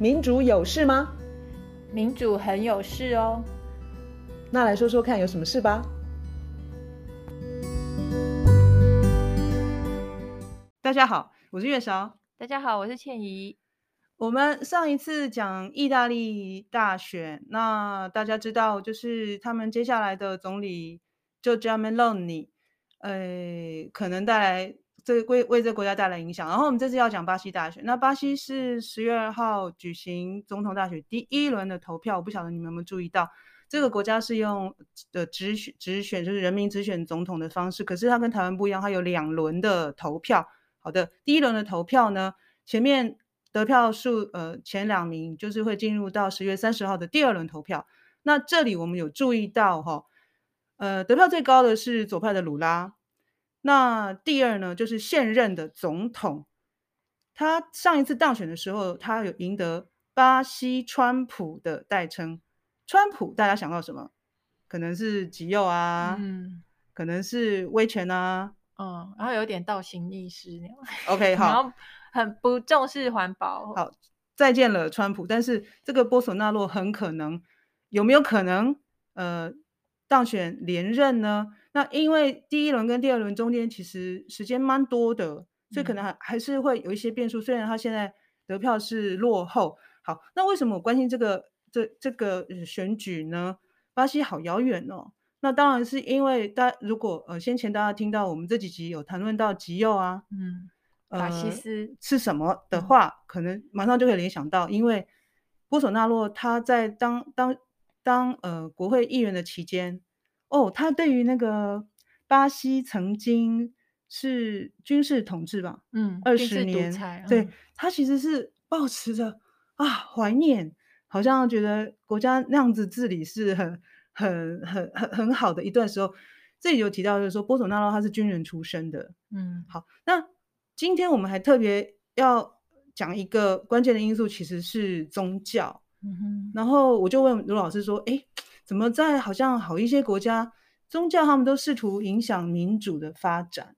民主有事吗？民主很有事哦。那来说说看，有什么事吧？大家好，我是月韶。大家好，我是倩怡。我们上一次讲意大利大选，那大家知道，就是他们接下来的总理 Giorgia Meloni，呃，可能带来。这为为这个国家带来影响。然后我们这次要讲巴西大选。那巴西是十月二号举行总统大选第一轮的投票。我不晓得你们有没有注意到，这个国家是用的直选，直选就是人民直选总统的方式。可是它跟台湾不一样，它有两轮的投票。好的，第一轮的投票呢，前面得票数呃前两名就是会进入到十月三十号的第二轮投票。那这里我们有注意到哈，呃，得票最高的是左派的鲁拉。那第二呢，就是现任的总统，他上一次当选的时候，他有赢得巴西川普的代称。川普大家想到什么？可能是极右啊，嗯，可能是威权啊，嗯，然后有点倒行逆施那样。OK，好，然后很不重视环保。好，再见了川普。但是这个波索纳洛很可能有没有可能呃当选连任呢？那因为第一轮跟第二轮中间其实时间蛮多的，所以可能还还是会有一些变数。虽然他现在得票是落后，好，那为什么我关心这个这这个选举呢？巴西好遥远哦。那当然是因为大家如果呃先前大家听到我们这几集有谈论到极右啊，嗯，法西斯、呃、是什么的话，嗯、可能马上就可以联想到，因为波索纳洛他在当当当呃国会议员的期间。哦，他对于那个巴西曾经是军事统治吧，嗯，二十年，嗯、对，他其实是抱持着啊怀念，好像觉得国家那样子治理是很很很很很好的一段时候。这里有提到就是说，波索纳罗他是军人出身的，嗯，好，那今天我们还特别要讲一个关键的因素，其实是宗教，嗯哼，然后我就问卢老师说，哎。怎么在好像好一些国家，宗教他们都试图影响民主的发展？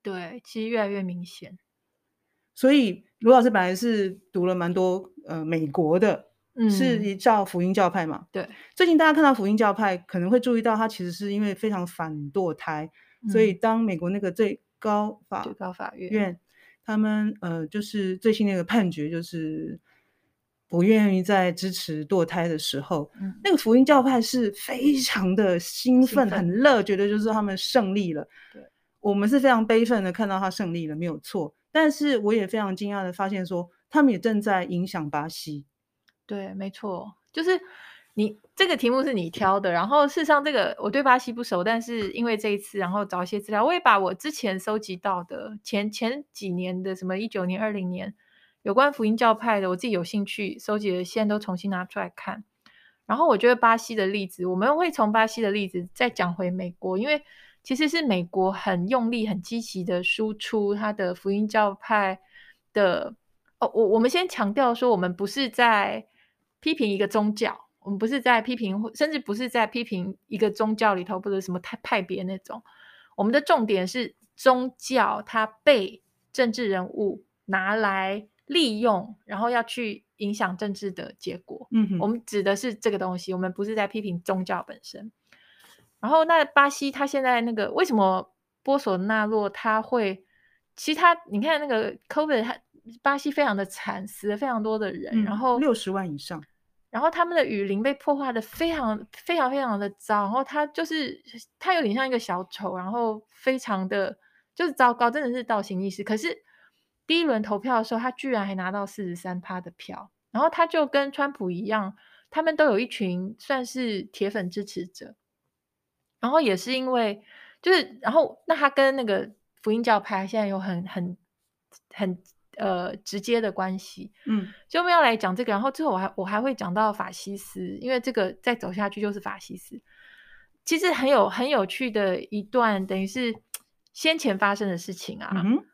对，其实越来越明显。所以卢老师本来是读了蛮多呃美国的，嗯，是一教福音教派嘛？对。最近大家看到福音教派，可能会注意到他其实是因为非常反堕胎，嗯，所以当美国那个最高法最高法院，院他们呃就是最新那个判决就是。不愿意再支持堕胎的时候，嗯，那个福音教派是非常的兴奋，兴奋很乐，觉得就是他们胜利了。对，我们是非常悲愤的看到他胜利了，没有错。但是我也非常惊讶的发现说，说他们也正在影响巴西。对，没错，就是你这个题目是你挑的，然后事实上这个我对巴西不熟，但是因为这一次，然后找一些资料，我也把我之前收集到的前前几年的什么一九年、二零年。有关福音教派的，我自己有兴趣收集的，现在都重新拿出来看。然后我觉得巴西的例子，我们会从巴西的例子再讲回美国，因为其实是美国很用力、很积极的输出它的福音教派的。哦，我我们先强调说，我们不是在批评一个宗教，我们不是在批评，甚至不是在批评一个宗教里头或者什么派派别那种。我们的重点是宗教它被政治人物拿来。利用，然后要去影响政治的结果。嗯哼，我们指的是这个东西，我们不是在批评宗教本身。然后，那巴西他现在那个为什么波索纳洛他会？其实他你看那个 COVID，他巴西非常的惨，死了非常多的人，嗯、然后六十万以上。然后他们的雨林被破坏的非常非常非常的糟，然后他就是他有点像一个小丑，然后非常的就是糟糕，真的是倒行逆施。可是。第一轮投票的时候，他居然还拿到四十三趴的票，然后他就跟川普一样，他们都有一群算是铁粉支持者，然后也是因为就是，然后那他跟那个福音教派现在有很很很呃直接的关系，嗯，所以我们要来讲这个，然后之后我还我还会讲到法西斯，因为这个再走下去就是法西斯，其实很有很有趣的一段，等于是先前发生的事情啊。嗯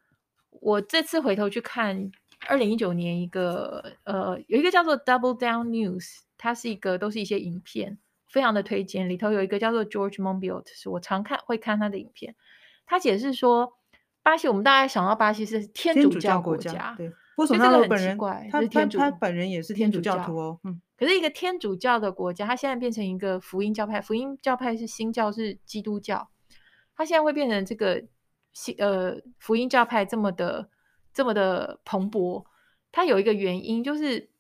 我这次回头去看二零一九年一个呃，有一个叫做 Double Down News，它是一个都是一些影片，非常的推荐。里头有一个叫做 George Monbiot，是我常看会看他的影片。他解释说，巴西，我们大概想到巴西是天主教国家，国家对。波索纳罗本人，他他他本人也是天主教徒哦。嗯，可是一个天主教的国家，他现在变成一个福音教派，福音教派是新教是基督教，他现在会变成这个西呃福音教派这么的这么的蓬勃，他有一个原因就是，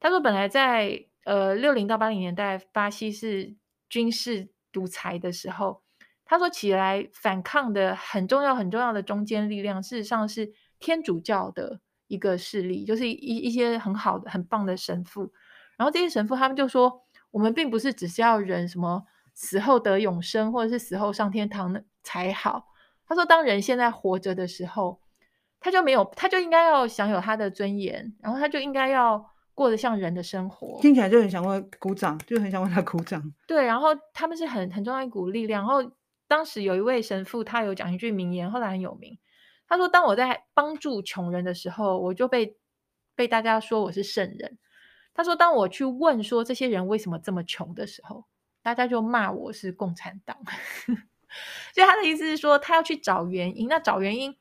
他说本来在呃六零到八零年代，巴西是军事独裁的时候，他说起来反抗的很重要很重要的中间力量，事实上是天主教的。一个势力就是一一些很好的、很棒的神父，然后这些神父他们就说，我们并不是只是要人什么死后得永生，或者是死后上天堂才好。他说，当人现在活着的时候，他就没有，他就应该要享有他的尊严，然后他就应该要过得像人的生活。听起来就很想为鼓掌，就很想为他鼓掌。对，然后他们是很很重要一股力量。然后当时有一位神父，他有讲一句名言，后来很有名。他说：“当我在帮助穷人的时候，我就被被大家说我是圣人。”他说：“当我去问说这些人为什么这么穷的时候，大家就骂我是共产党。”所以他的意思是说，他要去找原因。那找原因，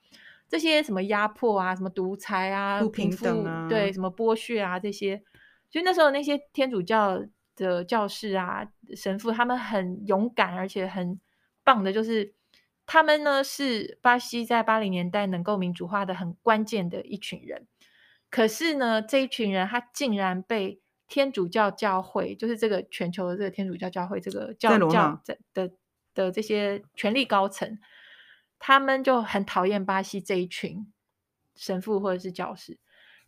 这些什么压迫啊，什么独裁啊，不平等啊，对，什么剥削啊这些。所以那时候那些天主教的教士啊、神父，他们很勇敢，而且很棒的，就是。他们呢是巴西在八零年代能够民主化的很关键的一群人，可是呢，这一群人他竟然被天主教教会，就是这个全球的这个天主教教会这个教教的的的这些权力高层，他们就很讨厌巴西这一群神父或者是教士。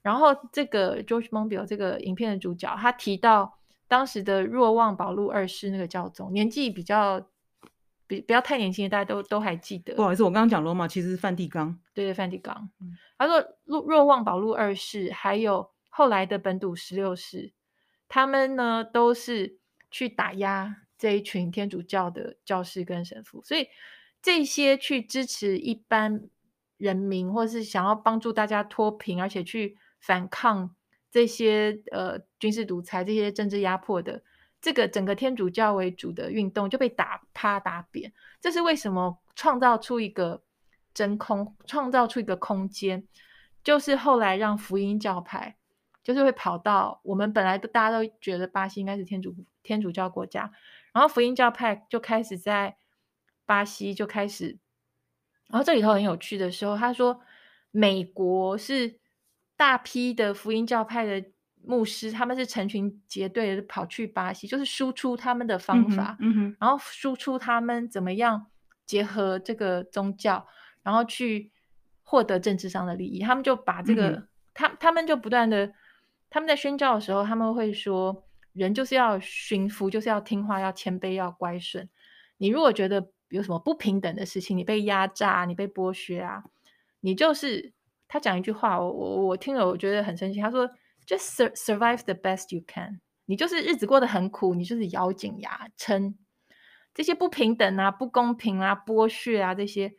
然后这个 George Monbiot 这个影片的主角，他提到当时的若望保禄二世那个教宗，年纪比较。比不要太年轻的，大家都都还记得。不好意思，我刚刚讲罗马其实是梵蒂冈。对对，梵蒂冈。嗯，他说若若望保禄二世，还有后来的本笃十六世，他们呢都是去打压这一群天主教的教士跟神父，所以这些去支持一般人民，或是想要帮助大家脱贫，而且去反抗这些呃军事独裁、这些政治压迫的。这个整个天主教为主的运动就被打趴打扁，这是为什么？创造出一个真空，创造出一个空间，就是后来让福音教派，就是会跑到我们本来都大家都觉得巴西应该是天主天主教国家，然后福音教派就开始在巴西就开始，然后这里头很有趣的时候，他说美国是大批的福音教派的。牧师他们是成群结队的跑去巴西，就是输出他们的方法，嗯嗯、然后输出他们怎么样结合这个宗教，然后去获得政治上的利益。他们就把这个，嗯、他他们就不断的，他们在宣教的时候，他们会说，人就是要驯服，就是要听话，要谦卑，要乖顺。你如果觉得有什么不平等的事情，你被压榨，你被剥削啊，你就是他讲一句话，我我我听了我觉得很生气，他说。Just survive the best you can。你就是日子过得很苦，你就是咬紧牙撑。这些不平等啊、不公平啊、剥削啊，这些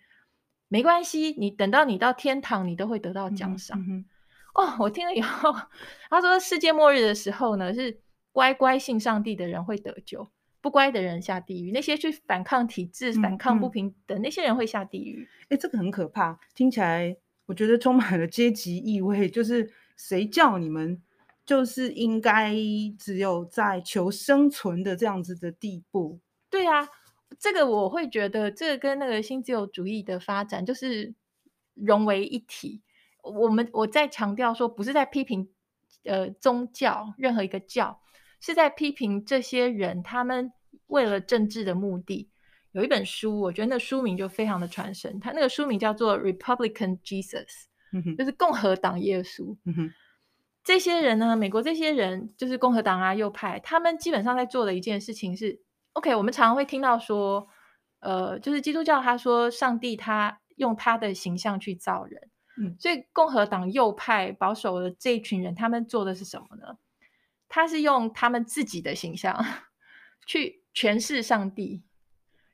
没关系。你等到你到天堂，你都会得到奖赏。嗯嗯、哦，我听了以后，他说世界末日的时候呢，是乖乖信上帝的人会得救，不乖的人下地狱。那些去反抗体制、反抗不平等、那些人会下地狱。哎，这个很可怕，听起来我觉得充满了阶级意味，就是。谁叫你们就是应该只有在求生存的这样子的地步？对啊，这个我会觉得，这个跟那个新自由主义的发展就是融为一体。我们我在强调说，不是在批评呃宗教任何一个教，是在批评这些人，他们为了政治的目的。有一本书，我觉得那书名就非常的传神，它那个书名叫做《Republican Jesus》。就是共和党耶稣，嗯哼，这些人呢，美国这些人就是共和党啊，右派，他们基本上在做的一件事情是，OK，我们常常会听到说，呃，就是基督教他说上帝他用他的形象去造人，嗯，所以共和党右派保守的这一群人，他们做的是什么呢？他是用他们自己的形象去诠释上帝。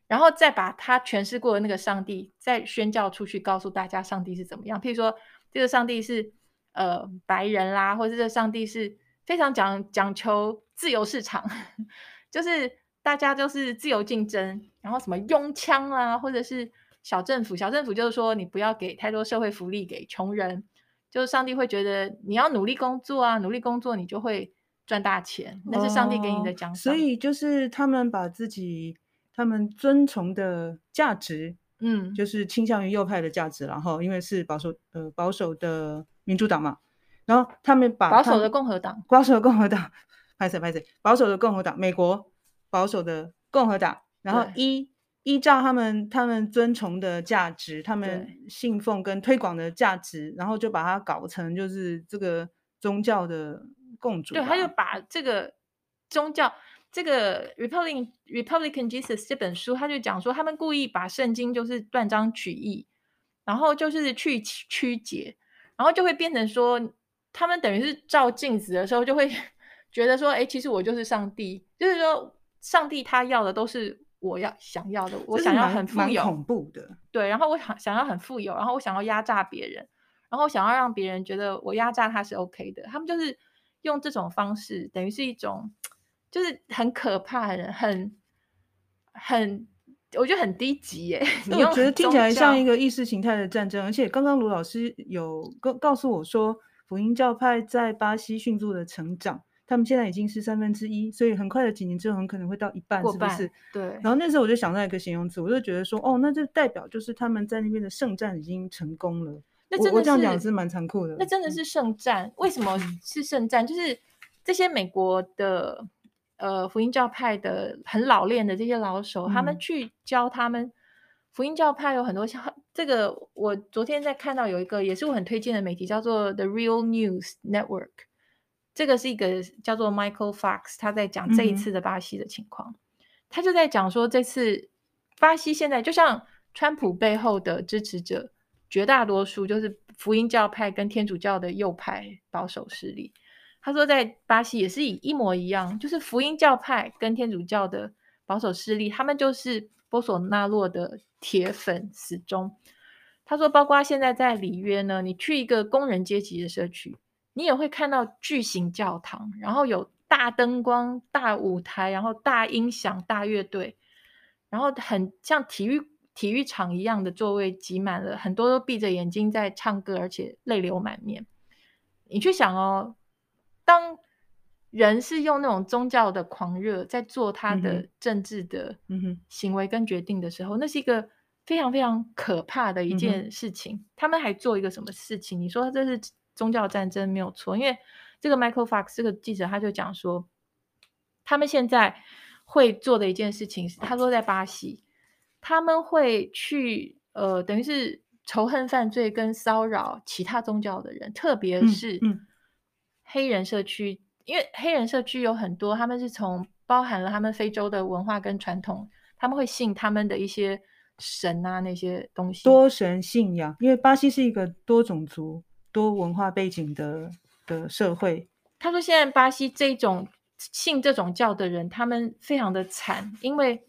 然后再把他诠释过的那个上帝再宣教出去，告诉大家上帝是怎么样。譬如说，这个上帝是呃白人啦，或者这个上帝是非常讲讲求自由市场，就是大家就是自由竞争，然后什么拥枪啊，或者是小政府，小政府就是说你不要给太多社会福利给穷人，就是上帝会觉得你要努力工作啊，努力工作你就会赚大钱，那是上帝给你的奖赏。哦，所以就是他们把自己他们遵从的价值，嗯，就是倾向于右派的价值，然后因为是保守呃保守的民主党嘛，然后他们把保守的共和党，保守的共和党，拍谁拍谁，保守的共和党，美国保守的共和党，然后依。依照他们他们遵从的价值，他们信奉跟推广的价值，然后就把它搞成就是这个宗教的共主。对，他就把这个宗教这个 Republican Republican Jesus 这本书，他就讲说，他们故意把圣经就是断章取义，然后就是去曲解，然后就会变成说，他们等于是照镜子的时候，就会 觉得说，哎，其实我就是上帝，就是说，上帝他要的都是。我要想要的，我想要很富有，恐怖的，对，然后我想想要很富有，然后我想要压榨别人，然后想要让别人觉得我压榨他是 OK 的，他们就是用这种方式，等于是一种就是很可怕的，很很，我觉得很低级耶。你我觉得听起来像一个意识形态的战争，而且刚刚卢老师有告告诉我说，福音教派在巴西迅速的成长。他们现在已经是三分之一，所以很快的几年之后，很可能会到一半，是不是？对。然后那时候我就想到一个形容词，我就觉得说，哦，那就代表就是他们在那边的圣战已经成功了。那真的是，我，我这样讲是蛮残酷的。那真的是圣战？为什么是圣战？就是这些美国的呃福音教派的很老练的这些老手，嗯，他们去教他们福音教派有很多像这个，我昨天在看到有一个也是我很推荐的媒体，叫做 The Real News Network。这个是一个叫做 Michael Fox，他在讲这一次的巴西的情况，嗯、他就在讲说，这次巴西现在就像川普背后的支持者，绝大多数就是福音教派跟天主教的右派保守势力。他说，在巴西也是以一模一样，就是福音教派跟天主教的保守势力，他们就是波索纳洛的铁粉死忠。他说，包括现在在里约呢，你去一个工人阶级的社区。你也会看到巨型教堂，然后有大灯光、大舞台，然后大音响、大乐队，然后很像体育体育场一样的座位挤满了，很多都闭着眼睛在唱歌，而且泪流满面。你去想哦，当人是用那种宗教的狂热在做他的政治的行为跟决定的时候，嗯、那是一个非常非常可怕的一件事情。嗯、他们还做一个什么事情？你说这是？宗教战争没有错，因为这个 Michael Fox 这个记者他就讲说，他们现在会做的一件事情是，他说在巴西，他们会去呃，等于是仇恨犯罪跟骚扰其他宗教的人，特别是黑人社区，因为黑人社区有很多，他们是从包含了他们非洲的文化跟传统，他们会信他们的一些神啊那些东西，多神信仰，因为巴西是一个多种族。多文化背景的的社会，他说现在巴西这种信这种教的人，他们非常的惨，因为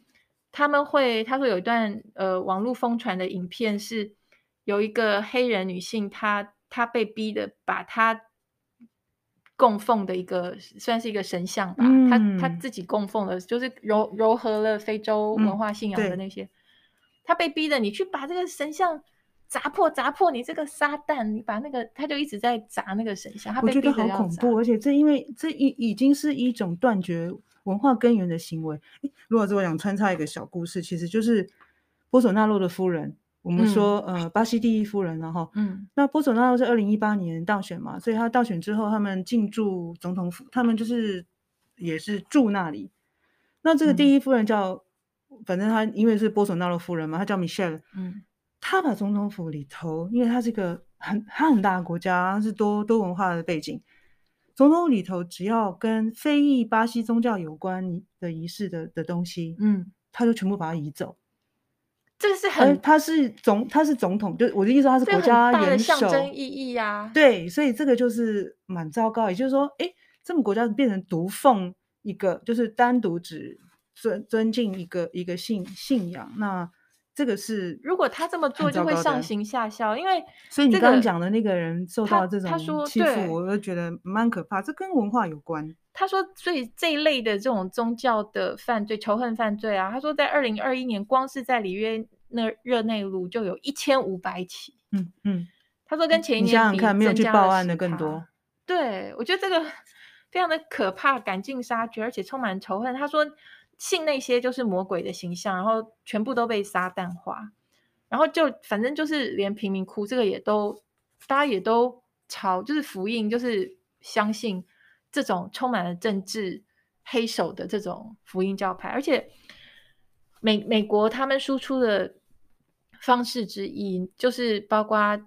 他们会，他说有一段呃网络疯传的影片，是有一个黑人女性，她她被逼的把她供奉的一个算是一个神像吧，嗯、她她自己供奉的，就是糅糅合了非洲文化信仰的那些，嗯、她被逼的，你去把这个神像。砸破砸破你这个撒旦！你把那个，他就一直在砸那个神像。他被逼得要砸。我觉得好恐怖，而且这因为这已已经是一种断绝文化根源的行为。诶，如果是我想穿插一个小故事，其实就是波索纳洛的夫人。我们说，嗯、呃，巴西第一夫人，然后，嗯，那波索纳洛是二零一八年当选嘛，所以他当选之后，他们进驻总统府，他们就是也是住那里。那这个第一夫人叫，嗯、反正他因为是波索纳洛夫人嘛，他叫 Michelle，嗯。他把总统府里头，因为他是个很他很大的国家，是多多文化的背景。总统府里头只要跟非裔巴西宗教有关的仪式的的东西，嗯，他就全部把它移走。这个是很，他是总他是总统，就我的意思，他是国家元首，象征意义呀、啊。对，所以这个就是蛮糟糕。也就是说，哎，这么国家变成独奉一个，就是单独只尊尊敬一个一个信信仰，那。这个是，如果他这么做，就会上行下效。因为、这个，所以你刚刚讲的那个人受到这种欺负，我就觉得蛮可怕。这跟文化有关。他说，所以这一类的这种宗教的犯罪、仇恨犯罪啊，他说在二零二一年，光是在里约那热内卢就有一千五百起。嗯嗯，他说跟前一年比，你想想看，没有去报案的更多。对，我觉得这个 非常的可怕，赶尽杀绝，而且充满仇恨。他说信那些就是魔鬼的形象，然后全部都被撒旦化，然后就反正就是连贫民窟这个也都，大家也都朝就是福音，就是相信这种充满了政治黑手的这种福音教派，而且美美国他们输出的方式之一就是包括。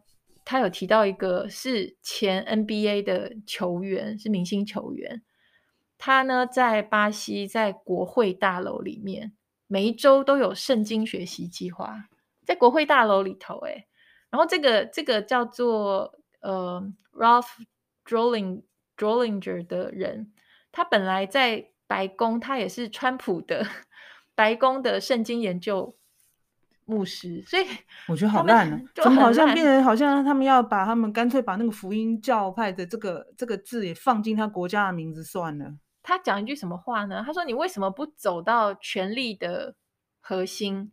他有提到一个是前 NBA 的球员，是明星球员。他呢在巴西，在国会大楼里面，每一周都有圣经学习计划，在国会大楼里头。哎，然后这个这个叫做呃 Ralph Drolling Drollinger 的人，他本来在白宫，他也是川普的白宫的圣经研究。牧师，所以 我觉得好烂 啊！怎么好像变成好像他们要把他们干脆把那个福音教派的这个这个字也放进他国家的名字算了。他讲一句什么话呢？他说：“你为什么不走到权力的核心？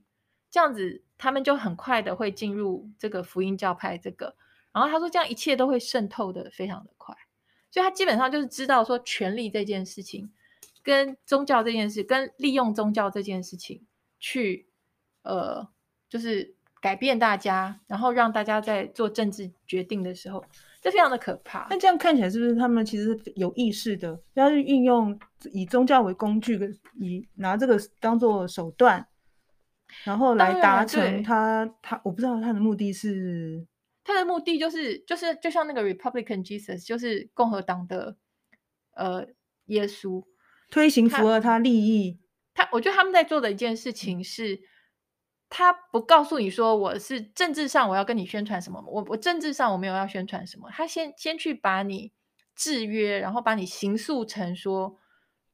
这样子他们就很快的会进入这个福音教派这个。然后他说这样一切都会渗透的非常的快。所以他基本上就是知道说权力这件事情，跟宗教这件事，跟利用宗教这件事情去呃。”就是改变大家，然后让大家在做政治决定的时候，这非常的可怕。那这样看起来是不是他们其实有意识的要去运用以宗教为工具，以拿这个当做手段，然后来达成他他我不知道他的目的是他的目的就是就是就像那个 Republican Jesus，就是共和党的呃耶稣推行符合他利益。他我觉得他们在做的一件事情是。他不告诉你说我是政治上我要跟你宣传什么，我我政治上我没有要宣传什么。他先先去把你制约，然后把你形塑成说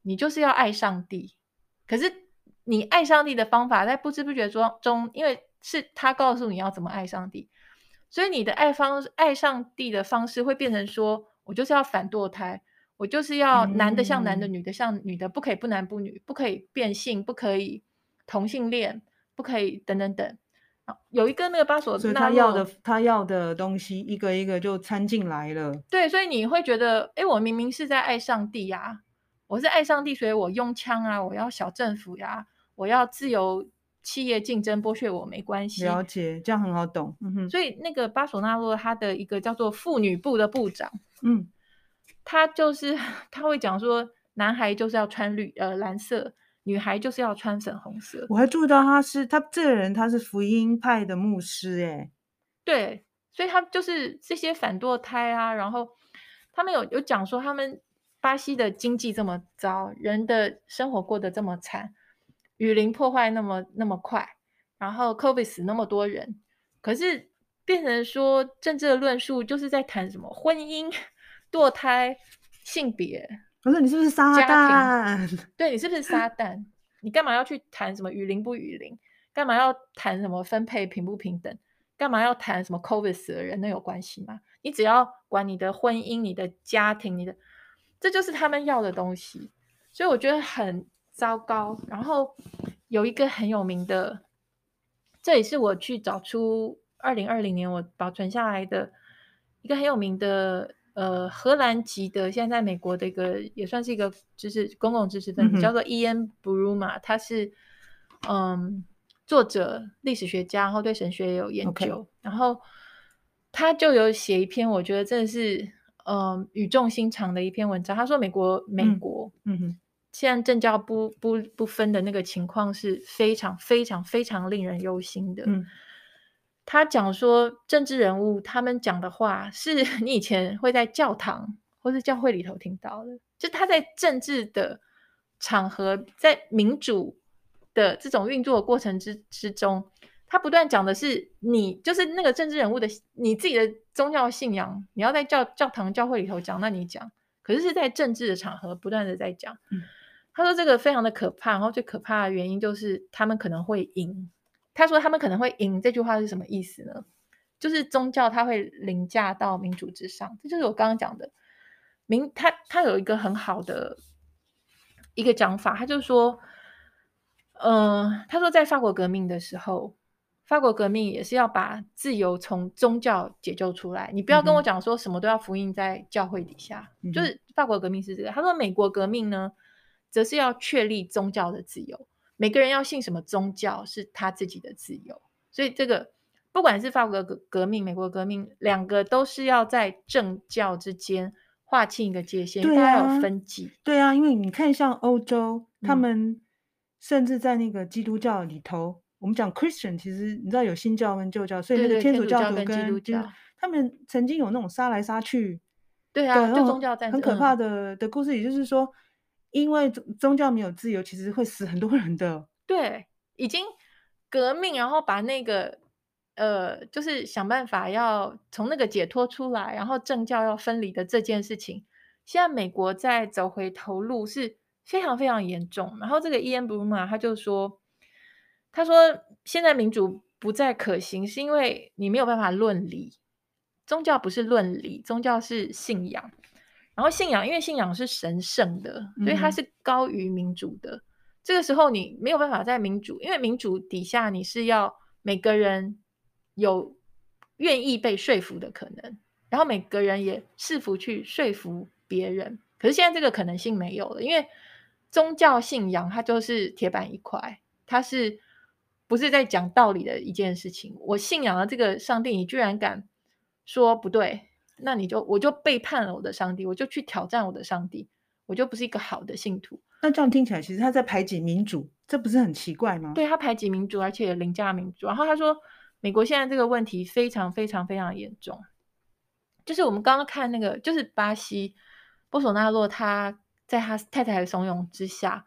你就是要爱上帝。可是你爱上帝的方法，在不知不觉中中，因为是他告诉你要怎么爱上帝，所以你的爱方爱上帝的方式会变成说我就是要反堕胎，我就是要男的像男的，女的像女的，不可以不男不女，不可以变性，不可以同性恋。不可以等等等，有一个那个巴索，所以他要的他要的东西一个一个就掺进来了。对，所以你会觉得，哎，我明明是在爱上帝呀，我是爱上帝，所以我用枪啊，我要小政府呀，我要自由企业竞争，剥削我没关系。了解，这样很好懂。嗯哼，所以那个巴索纳洛他的一个叫做妇女部的部长，嗯，他就是 他会讲说，男孩就是要穿绿呃蓝色。女孩就是要穿粉红色。我还注意到他是他这个人，他是福音派的牧师，哎，对，所以他就是这些反堕胎啊，然后他们有有讲说，他们巴西的经济这么糟，人的生活过得这么惨，雨林破坏那么那么快，然后 COVID 死那么多人，可是变成说政治的论述就是在谈什么婚姻、堕胎、性别。可是你是不是撒旦？对，你是不是撒旦？你干嘛要去谈什么雨林不雨林？干嘛要谈什么分配平不平等？干嘛要谈什么 COVID 死的人？那有关系吗？你只要管你的婚姻、你的家庭、你的，这就是他们要的东西。所以我觉得很糟糕。然后有一个很有名的，这也是我去找出二零二零年我保存下来的一个很有名的。呃，荷兰籍的，现在在美国的一个也算是一个就是公共知识分子，嗯、叫做 Ian Bruma，他是嗯作者、历史学家，然后对神学也有研究.然后他就有写一篇，我觉得真的是嗯语重心长的一篇文章。他说，美国美国嗯哼，现在政教不不不分的那个情况是非常非常非常令人忧心的。嗯他讲说，政治人物他们讲的话是 你以前会在教堂或是教会里头听到的，就他在政治的场合，在民主的这种运作的过程之之中，他不断讲的是你就是那个政治人物的你自己的宗教信仰，你要在教教堂教会里头讲，那你讲，可是是在政治的场合不断的在讲。嗯，他说这个非常的可怕，然后最可怕的原因就是他们可能会赢。他说：“他们可能会赢。”这句话是什么意思呢？就是宗教它会凌驾到民主之上。这就是我刚刚讲的民。他他有一个很好的一个讲法，他就说：“嗯、呃，他说在法国革命的时候，法国革命也是要把自由从宗教解救出来。你不要跟我讲说什么都要福音在教会底下，嗯、就是法国革命是这个。他说美国革命呢，则是要确立宗教的自由，每个人要信什么宗教是他自己的自由。所以这个不管是法国革革命、美国革命，两个都是要在政教之间划清一个界限，对啊，有分级。对啊，因为你看像欧洲，他们甚至在那个基督教里头。嗯我们讲 Christian，其实你知道有新教跟旧教，所以那个天主教徒跟基督教，他们曾经有那种杀来杀去，对啊，就宗教战争很可怕的的故事，也就是说，因为宗宗教没有自由，其实会死很多人的。对，已经革命，然后把那个呃，就是想办法要从那个解脱出来，然后政教要分离的这件事情，现在美国在走回头路是非常非常严重。然后这个伊恩·布鲁玛他就说。他说：“现在民主不再可行，是因为你没有办法论理。宗教不是论理，宗教是信仰。然后信仰，因为信仰是神圣的，所以它是高于民主的。嗯、这个时候，你没有办法在民主，因为民主底下你是要每个人有愿意被说服的可能，然后每个人也试图去说服别人。可是现在这个可能性没有了，因为宗教信仰它就是铁板一块，它是。”不是在讲道理的一件事情。我信仰了这个上帝，你居然敢说不对，那你就我就背叛了我的上帝，我就去挑战我的上帝，我就不是一个好的信徒。那这样听起来，其实他在排挤民主，这不是很奇怪吗？对，他排挤民主，而且凌驾民主。然后他说，美国现在这个问题非常非常非常严重。就是我们刚刚看那个，就是巴西波索纳洛，他在他太太的怂恿之下，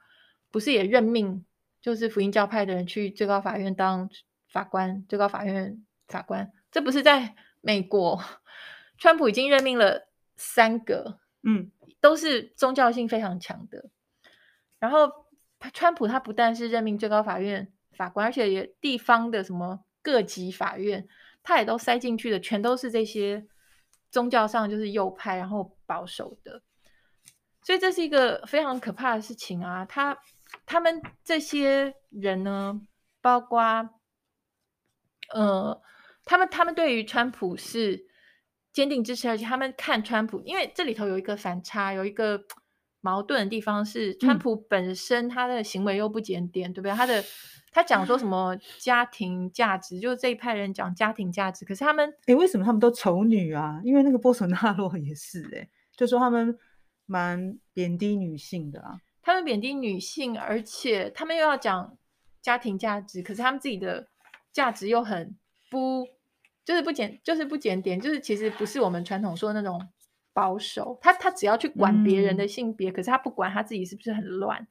不是也任命。就是福音教派的人去最高法院当法官，最高法院法官，这不是在美国，川普已经任命了三个，嗯，都是宗教性非常强的。然后川普他不但是任命最高法院法官，而且也地方的什么各级法院，他也都塞进去的，全都是这些宗教上就是右派，然后保守的。所以这是一个非常可怕的事情啊，他。他们这些人呢，包括呃，他们他们对于川普是坚定支持，而且他们看川普，因为这里头有一个反差，有一个矛盾的地方是，川普本身他的行为又不检点，对不对？他的他讲说什么家庭价值，就是这一派人讲家庭价值，可是他们，诶，为什么他们都丑女啊？因为那个波索纳洛也是，诶，就说他们蛮贬低女性的啊。他们贬低女性，而且他们又要讲家庭价值，可是他们自己的价值又很不，就是不检，就是不检点，就是其实不是我们传统说的那种保守。他他只要去管别人的性别，嗯，可是他不管他自己是不是很乱。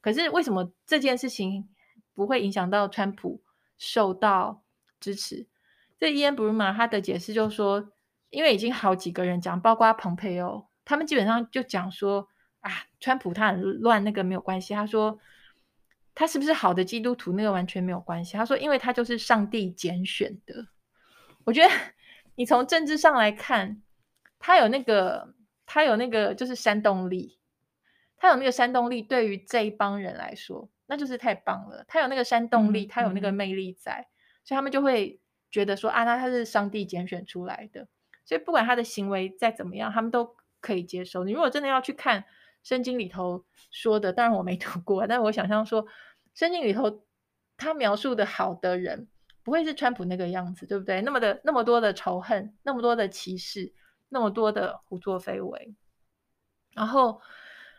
可是为什么这件事情不会影响到川普受到支持？这伊恩布鲁玛他的解释就是说，因为已经好几个人讲，包括蓬佩奥，他们基本上就讲说。啊，川普他很乱，那个没有关系。他说他是不是好的基督徒，那个完全没有关系。他说，因为他就是上帝拣选的。我觉得 你从政治上来看，他有那个，他有那个就是煽动力，他有那个煽动力，对于这一帮人来说，那就是太棒了。他有那个煽动力，他有那个魅力在，所以他们就会觉得说啊，那他是上帝拣选出来的。所以不管他的行为再怎么样，他们都可以接受。你如果真的要去看。圣经里头说的，当然我没 读过，但是我想象说，圣经里头他描述的好的人，不会是川普那个样子，对不对？那么的那么多的仇恨，那么多的歧视，那么多的胡作非为。然后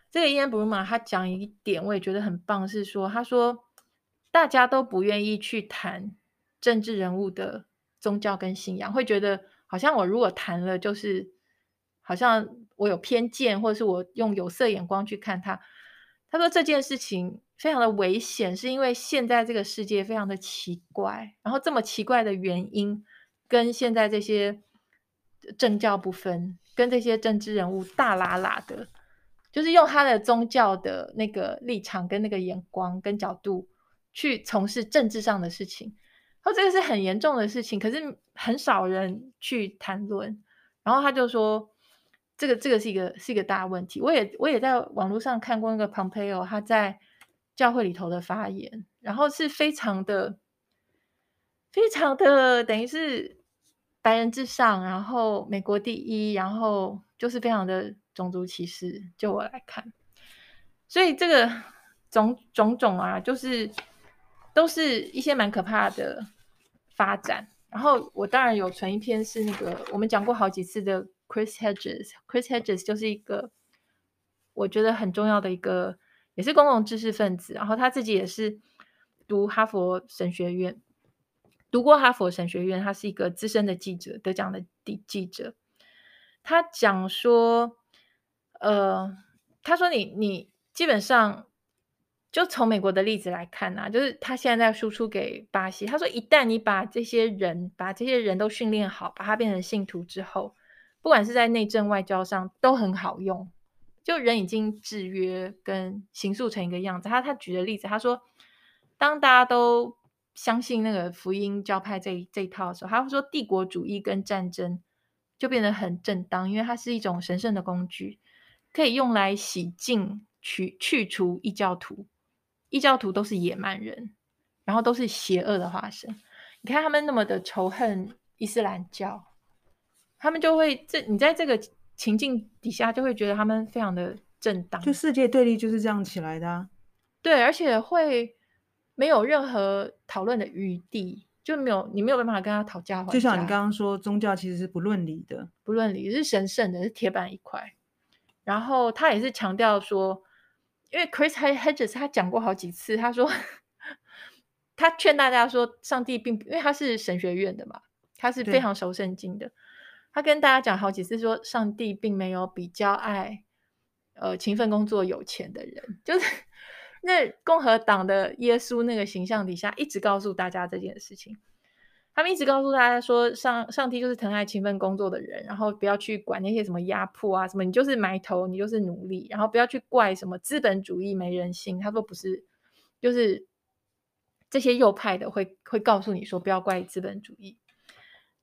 这个伊恩·布鲁玛他讲一点，我也觉得很棒，是说他说大家都不愿意去谈政治人物的宗教跟信仰，会觉得好像我如果谈了，就是好像。我有偏见，或者是我用有色眼光去看他。他说这件事情非常的危险，是因为现在这个世界非常的奇怪，然后这么奇怪的原因，跟现在这些政教不分，跟这些政治人物大拉拉的，就是用他的宗教的那个立场跟那个眼光跟角度去从事政治上的事情。他说这个是很严重的事情，可是很少人去谈论。然后他就说。这个这个是一个是一个大问题。我也我也在网络上看过那个 Pompeo 他在教会里头的发言，然后是非常的非常的等于是白人至上，然后美国第一，然后就是非常的种族歧视。就我来看，所以这个种种种啊，就是都是一些蛮可怕的发展。然后我当然有存一篇是那个我们讲过好几次的 Chris Hedges，Chris Hedges 就是一个我觉得很重要的一个，也是公共知识分子。然后他自己也是读哈佛神学院，读过哈佛神学院，他是一个资深的记者，得奖的记者。他讲说，呃，他说你你基本上。就从美国的例子来看呐、啊，就是他现在在输出给巴西。他说，一旦你把这些人把这些人都训练好，把他变成信徒之后，不管是在内政外交上都很好用。就人已经制约跟形塑成一个样子。他他举的例子，他说，当大家都相信那个福音教派这这一套的时候，他会说帝国主义跟战争就变得很正当，因为它是一种神圣的工具，可以用来洗净、去去除异教徒。异教徒都是野蛮人，然后都是邪恶的化身。你看他们那么的仇恨伊斯兰教，他们就会这你在这个情境底下就会觉得他们非常的正当。就世界对立就是这样起来的啊。对，而且会没有任何讨论的余地，就没有你没有办法跟他讨价还价。就像你刚刚说，宗教其实是不论理的，不论理是神圣的，是铁板一块。然后他也是强调说。因为 Chris Hedges 他讲过好几次，他说他劝大家说，上帝并不，因为他是神学院的嘛，他是非常熟圣经的。他跟大家讲好几次说，上帝并没有比较爱呃勤奋工作有钱的人，就是 那共和党的耶稣那个形象底下，一直告诉大家这件事情。他们一直告诉大家说，上上帝就是疼爱勤奋工作的人，然后不要去管那些什么压迫啊，什么你就是埋头，你就是努力，然后不要去怪什么资本主义没人性。他说不是，就是这些右派的会会告诉你说不要怪资本主义。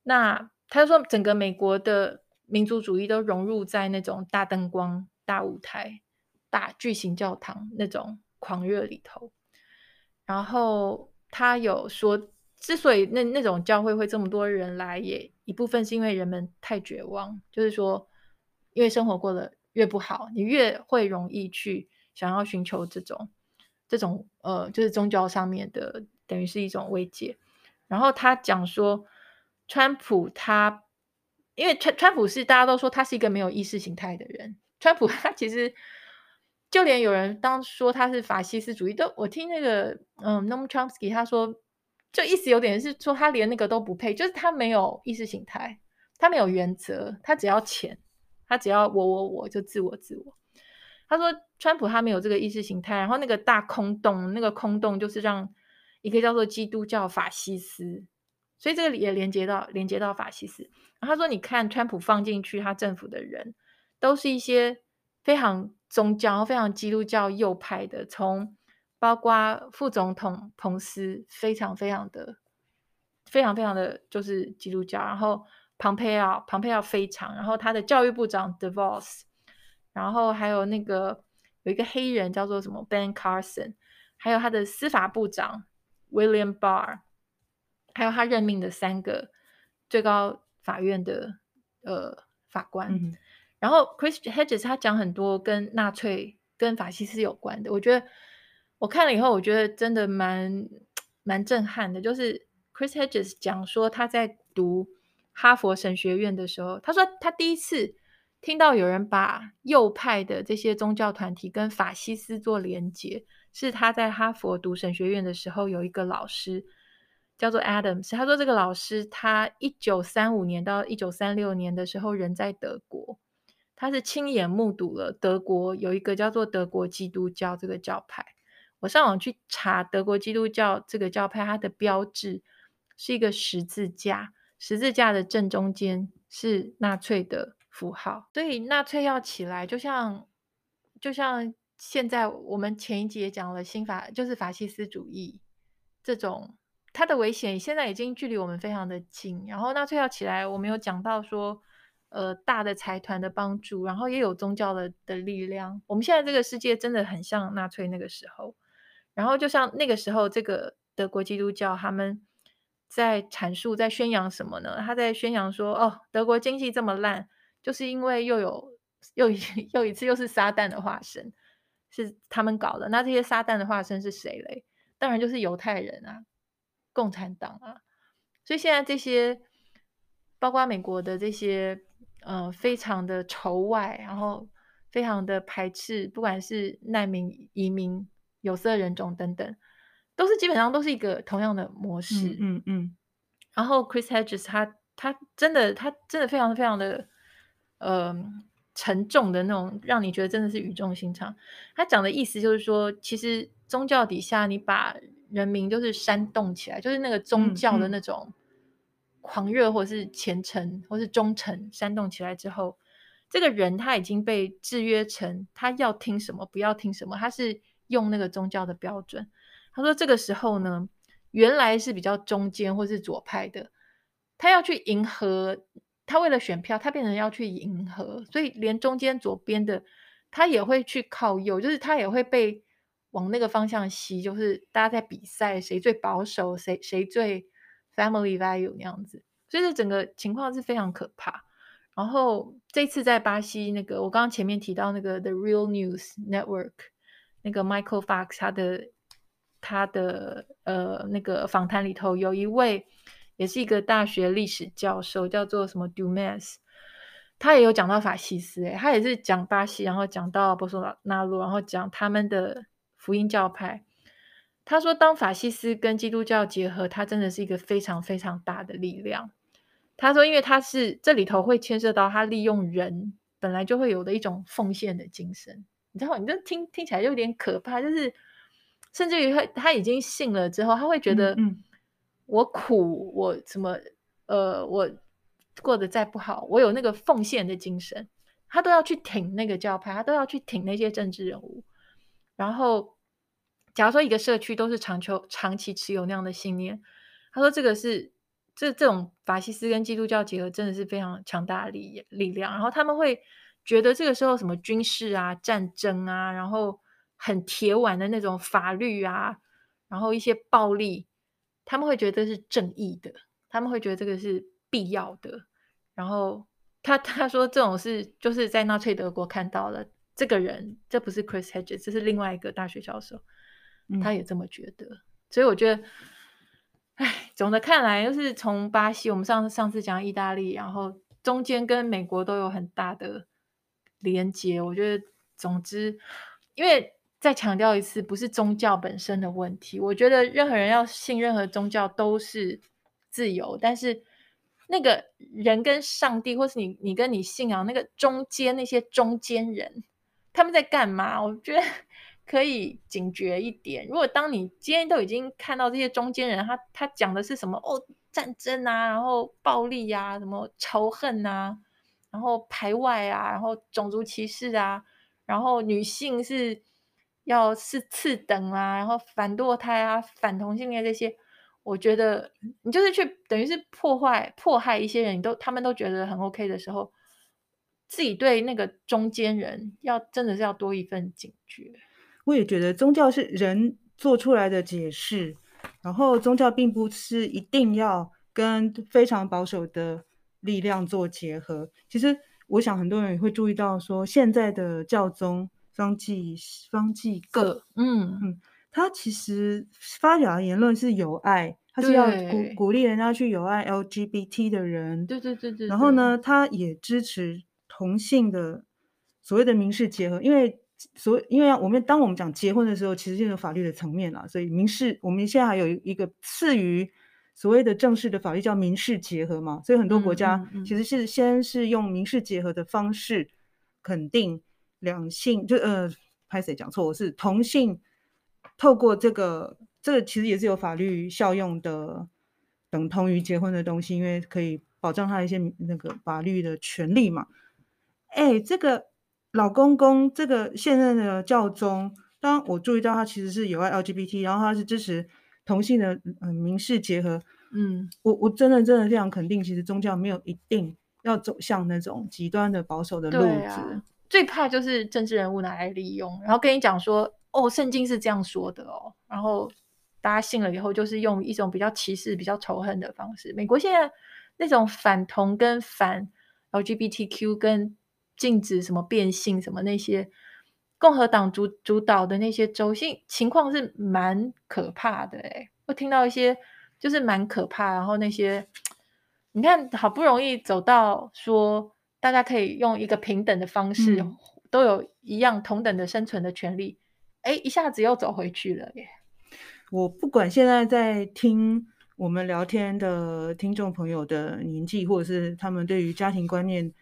那他就说整个美国的民族主义都融入在那种大灯光、大舞台、大巨型教堂那种狂热里头。然后他有说。之所以那那种教会会这么多人来，也一部分是因为人们太绝望，就是说，因为生活过得越不好，你越会容易去想要寻求这种这种呃，就是宗教上面的，等于是一种慰藉。然后他讲说，川普他，因为川川普是大家都说他是一个没有意识形态的人，川普他其实就连有人当说他是法西斯主义，都我听那个嗯 n o m Chomsky 他说。就意思有点是说，他连那个都不配，就是他没有意识形态，他没有原则，他只要钱，他只要我我我就自我自我。他说，川普他没有这个意识形态，然后那个大空洞，那个空洞就是让一个叫做基督教法西斯，所以这个也连接到连接到法西斯。然后他说，你看川普放进去他政府的人，都是一些非常宗教、非常基督教右派的，从。包括副总统彭斯非常非常的非常非常的就是基督教，然后庞佩奥庞佩奥非常，然后他的教育部长 DeVos，然后还有那个有一个黑人叫做什么 Ben Carson，还有他的司法部长 William Barr，还有他任命的三个最高法院的呃法官，嗯、然后 Chris Hedges 他讲很多跟纳粹跟法西斯有关的，我觉得。我看了以后，我觉得真的蛮蛮震撼的。就是 Chris Hedges 讲说他在读哈佛神学院的时候，他说他第一次听到有人把右派的这些宗教团体跟法西斯做连结，是他在哈佛读神学院的时候有一个老师叫做 Adams。他说这个老师他一九三五年到一九三六年的时候人在德国，他是亲眼目睹了德国有一个叫做德国基督教这个教派。我上网去查德国基督教这个教派，它的标志是一个十字架，十字架的正中间是纳粹的符号。所以纳粹要起来，就像就像现在我们前一集也讲了新法，就是法西斯主义这种它的危险，现在已经距离我们非常的近。然后纳粹要起来，我们有讲到说，呃，大的财团的帮助，然后也有宗教的的力量。我们现在这个世界真的很像纳粹那个时候。然后，就像那个时候，这个德国基督教他们在阐述，在宣扬什么呢？他在宣扬说，哦，德国经济这么烂，就是因为又有又一 又一次又是撒旦的化身，是他们搞的。那这些撒旦的化身是谁嘞？当然就是犹太人啊，共产党啊。所以现在这些，包括美国的这些，呃，非常的仇外，然后非常的排斥，不管是难民、移民、有色人种等等。都是基本上都是一个同样的模式，嗯嗯，嗯。然后 Chris Hedges 他他真的他真的非常非常的呃沉重的那种，让你觉得真的是语重心长。他讲的意思就是说，其实宗教底下你把人民就是煽动起来，就是那个宗教的那种狂热或是虔诚或是忠诚煽动起来之后，这个人他已经被制约成他要听什么不要听什么，他是用那个宗教的标准。他说：“这个时候呢，原来是比较中间或是左派的，他要去迎合，他为了选票，他变成要去迎合，所以连中间左边的他也会去靠右，就是他也会被往那个方向吸，就是大家在比赛谁最保守，谁谁最 family value 那样子，所以这整个情况是非常可怕。然后这次在巴西那个，我刚刚前面提到那个 The Real News Network 那个 Michael Fox 他的。”他的呃那个访谈里头有一位也是一个大学历史教授，叫做什么 Dumas，他也有讲到法西斯，诶，他也是讲巴西，然后讲到波索纳罗，然后讲他们的福音教派。他说，当法西斯跟基督教结合，它真的是一个非常非常大的力量。他说，因为他是这里头会牵涉到他利用人本来就会有的一种奉献的精神，你知道，你这听听起来就有点可怕，就是。甚至于他他已经信了之后，他会觉得，我苦，我什么，呃，我过得再不好，我有那个奉献的精神，他都要去挺那个教派，他都要去挺那些政治人物。然后，假如说一个社区都是长久长期持有那样的信念，他说这个是这这种法西斯跟基督教结合，真的是非常强大的力力量。然后他们会觉得这个时候什么军事啊、战争啊，然后。很铁腕的那种法律啊，然后一些暴力，他们会觉得是正义的，他们会觉得这个是必要的。然后他他说这种是就是在纳粹德国看到了这个人，这不是 Chris Hedges，这是另外一个大学教授，他也这么觉得。所以我觉得，哎，总的看来，就是从巴西，我们上上次讲意大利，然后中间跟美国都有很大的连接。我觉得，总之，因为。再强调一次，不是宗教本身的问题。我觉得任何人要信任何宗教都是自由，但是那个人跟上帝，或是你你跟你信仰那个中间那些中间人，他们在干嘛？我觉得可以警觉一点。如果当你今天都已经看到这些中间人，他他讲的是什么？哦，战争啊，然后暴力啊，什么仇恨啊，然后排外啊，然后种族歧视啊，然后女性是。要是次等啊，然后反堕胎啊，反同性恋这些，我觉得你就是去等于是破坏、迫害一些人，你都他们都觉得很 OK 的时候，自己对那个中间人要真的是要多一份警觉。我也觉得宗教是人做出来的解释，然后宗教并不是一定要跟非常保守的力量做结合。其实我想很多人也会注意到说，现在的教宗。方济方济各，嗯嗯，他其实发表的言论是友爱，他是要鼓鼓励人家去友爱 LGBT 的人，对对对对。然后呢，他也支持同性的所谓的民事结合，因为所因为我们当我们讲结婚的时候，其实就有法律的层面了，所以民事我们现在还有一个次于所谓的正式的法律叫民事结合嘛，所以很多国家其实是先是用民事结合的方式肯定。两性就呃，拍谁讲错？我是同性，透过这个，这个其实也是有法律效用的，等同于结婚的东西，因为可以保障他一些那个法律的权利嘛。哎，这个老公公，这个现任的教宗，当我注意到他其实是有爱 LGBT，然后他是支持同性的嗯民事结合，嗯，我我真的真的非常肯定，其实宗教没有一定要走向那种极端的保守的路子。最怕就是政治人物拿来利用，然后跟你讲说，哦，圣经是这样说的哦，然后大家信了以后，就是用一种比较歧视、比较仇恨的方式。美国现在那种反同跟反 LGBTQ 跟禁止什么变性什么那些，共和党主主导的那些州，性情况是蛮可怕的。诶，我听到一些就是蛮可怕，然后那些你看，好不容易走到说大家可以用一个平等的方式，嗯、都有一样同等的生存的权利，诶，一下子又走回去了耶。我不管现在在听我们聊天的听众朋友的年纪，或者是他们对于家庭观念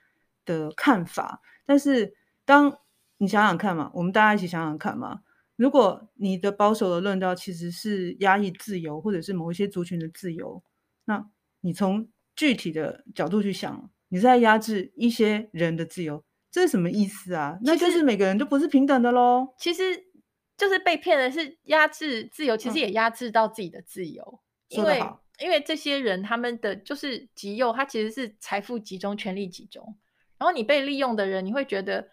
的看法，但是当你想想看嘛，我们大家一起想想看嘛，如果你的保守的论调其实是压抑自由，或者是某一些族群的自由，那你从具体的角度去想，你在压制一些人的自由，这是什么意思啊？那就是每个人都不是平等的喽。其实。就是被骗的是压制自由，其实也压制到自己的自由，嗯、因为因为这些人他们的就是极右，他其实是财富集中、权力集中。然后你被利用的人，你会觉得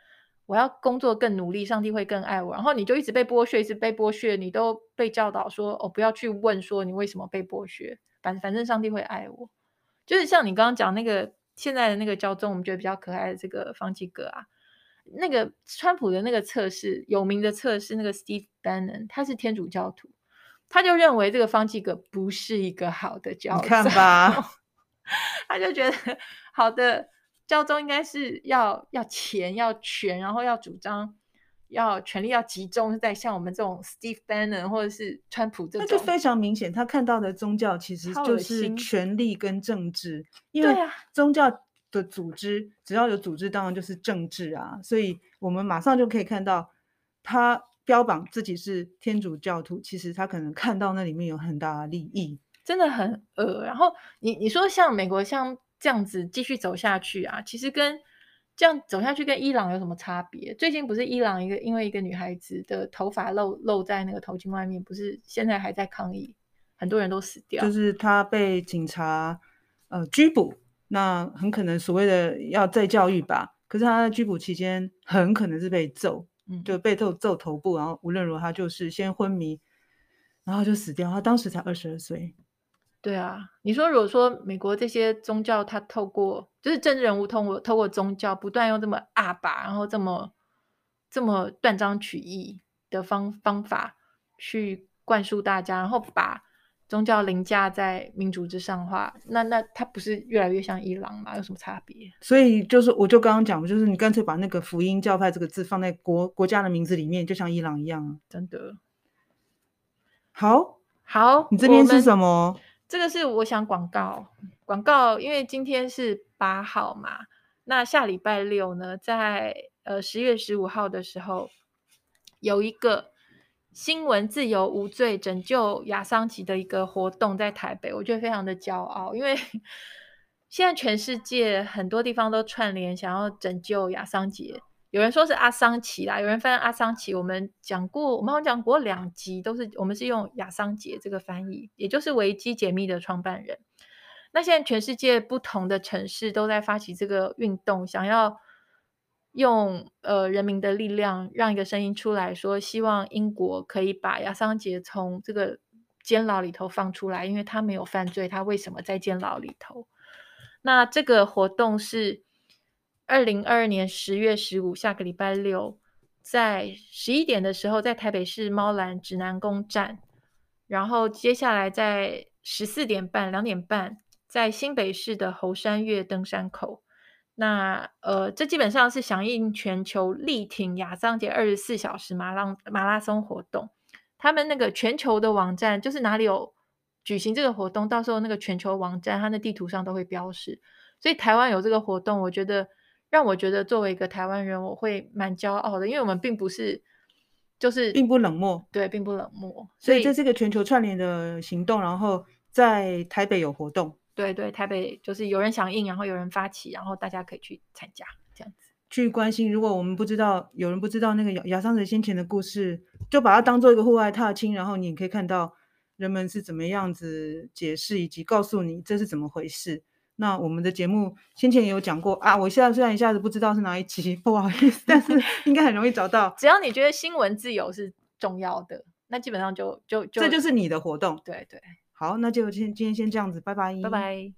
我要工作更努力，上帝会更爱我。然后你就一直被剥削，一直被剥削，你都被教导说哦，不要去问说你为什么被剥削，反反正上帝会爱我。就是像你刚刚讲那个现在的那个教宗，我们觉得比较可爱的这个方济哥啊。那个川普的那个测试，有名的测试，那个 Steve Bannon，他是天主教徒，他就认为这个方济哥不是一个好的教宗。你看吧，他就觉得好的教宗应该是要要钱要权，然后要主张要权力要集中在像我们这种 Steve Bannon 或者是川普这种，那就非常明显，他看到的宗教其实就是权力跟政治，因为宗教。的组织，只要有组织，当然就是政治啊。所以我们马上就可以看到，他标榜自己是天主教徒，其实他可能看到那里面有很大的利益，真的很恶。然后你你说像美国像这样子继续走下去啊，其实跟这样走下去跟伊朗有什么差别？最近不是伊朗一个因为一个女孩子的头发露露在那个头巾外面，不是现在还在抗议，很多人都死掉，就是她被警察呃拘捕。那很可能所谓的要再教育吧，可是他在拘捕期间很可能是被揍，嗯，就被揍揍头部，然后无论如何他就是先昏迷，然后就死掉。他当时才二十二岁。对啊，你说如果说美国这些宗教，他透过就是政治人物通过透过宗教不断用这么阿爸，然后这么这么断章取义的方方法去灌输大家，然后把。宗教凌驾在民主之上的话，那那它不是越来越像伊朗吗？有什么差别？所以就是，我就刚刚讲，就是你干脆把那个福音教派这个字放在国国家的名字里面，就像伊朗一样，真的。好，好，你这边是什么？这个是我想广告，广告，因为今天是八号嘛，那下礼拜六呢，在呃十月十五号的时候有一个。新闻自由无罪，拯救亚桑齐的一个活动在台北，我觉得非常的骄傲，因为现在全世界很多地方都串联想要拯救亚桑杰。有人说是阿桑奇啦，有人翻阿桑奇。我们讲过，我们好像讲过两集，都是我们是用亚桑杰这个翻译，也就是维基解密的创办人。那现在全世界不同的城市都在发起这个运动，想要。用呃人民的力量，让一个声音出来说，希望英国可以把亚桑杰从这个监牢里头放出来，因为他没有犯罪，他为什么在监牢里头？那这个活动是二零二二年十月十五，下个礼拜六，在十一点的时候，在台北市猫兰指南宫站，然后接下来在十四点半、两点半，在新北市的猴山月登山口。那呃，这基本上是响应全球力挺亚桑杰二十四小时马拉马拉松活动。他们那个全球的网站，就是哪里有举行这个活动，到时候那个全球网站，它的地图上都会标示。所以台湾有这个活动，我觉得让我觉得作为一个台湾人，我会蛮骄傲的，因为我们并不是就是并不冷漠，对，并不冷漠。所以，这是一个全球串联的行动，然后在台北有活动。对对，台北就是有人响应，然后有人发起，然后大家可以去参加，这样子去关心。如果我们不知道，有人不知道那个亚亚桑德先前的故事，就把它当做一个户外踏青，然后你也可以看到人们是怎么样子解释，以及告诉你这是怎么回事。那我们的节目先前也有讲过啊，我现在虽然一下子不知道是哪一集，不好意思，但是 应该很容易找到。只要你觉得新闻自由是重要的，那基本上就就就这就是你的活动。对对，好，那就今今天先这样子，拜拜，拜拜。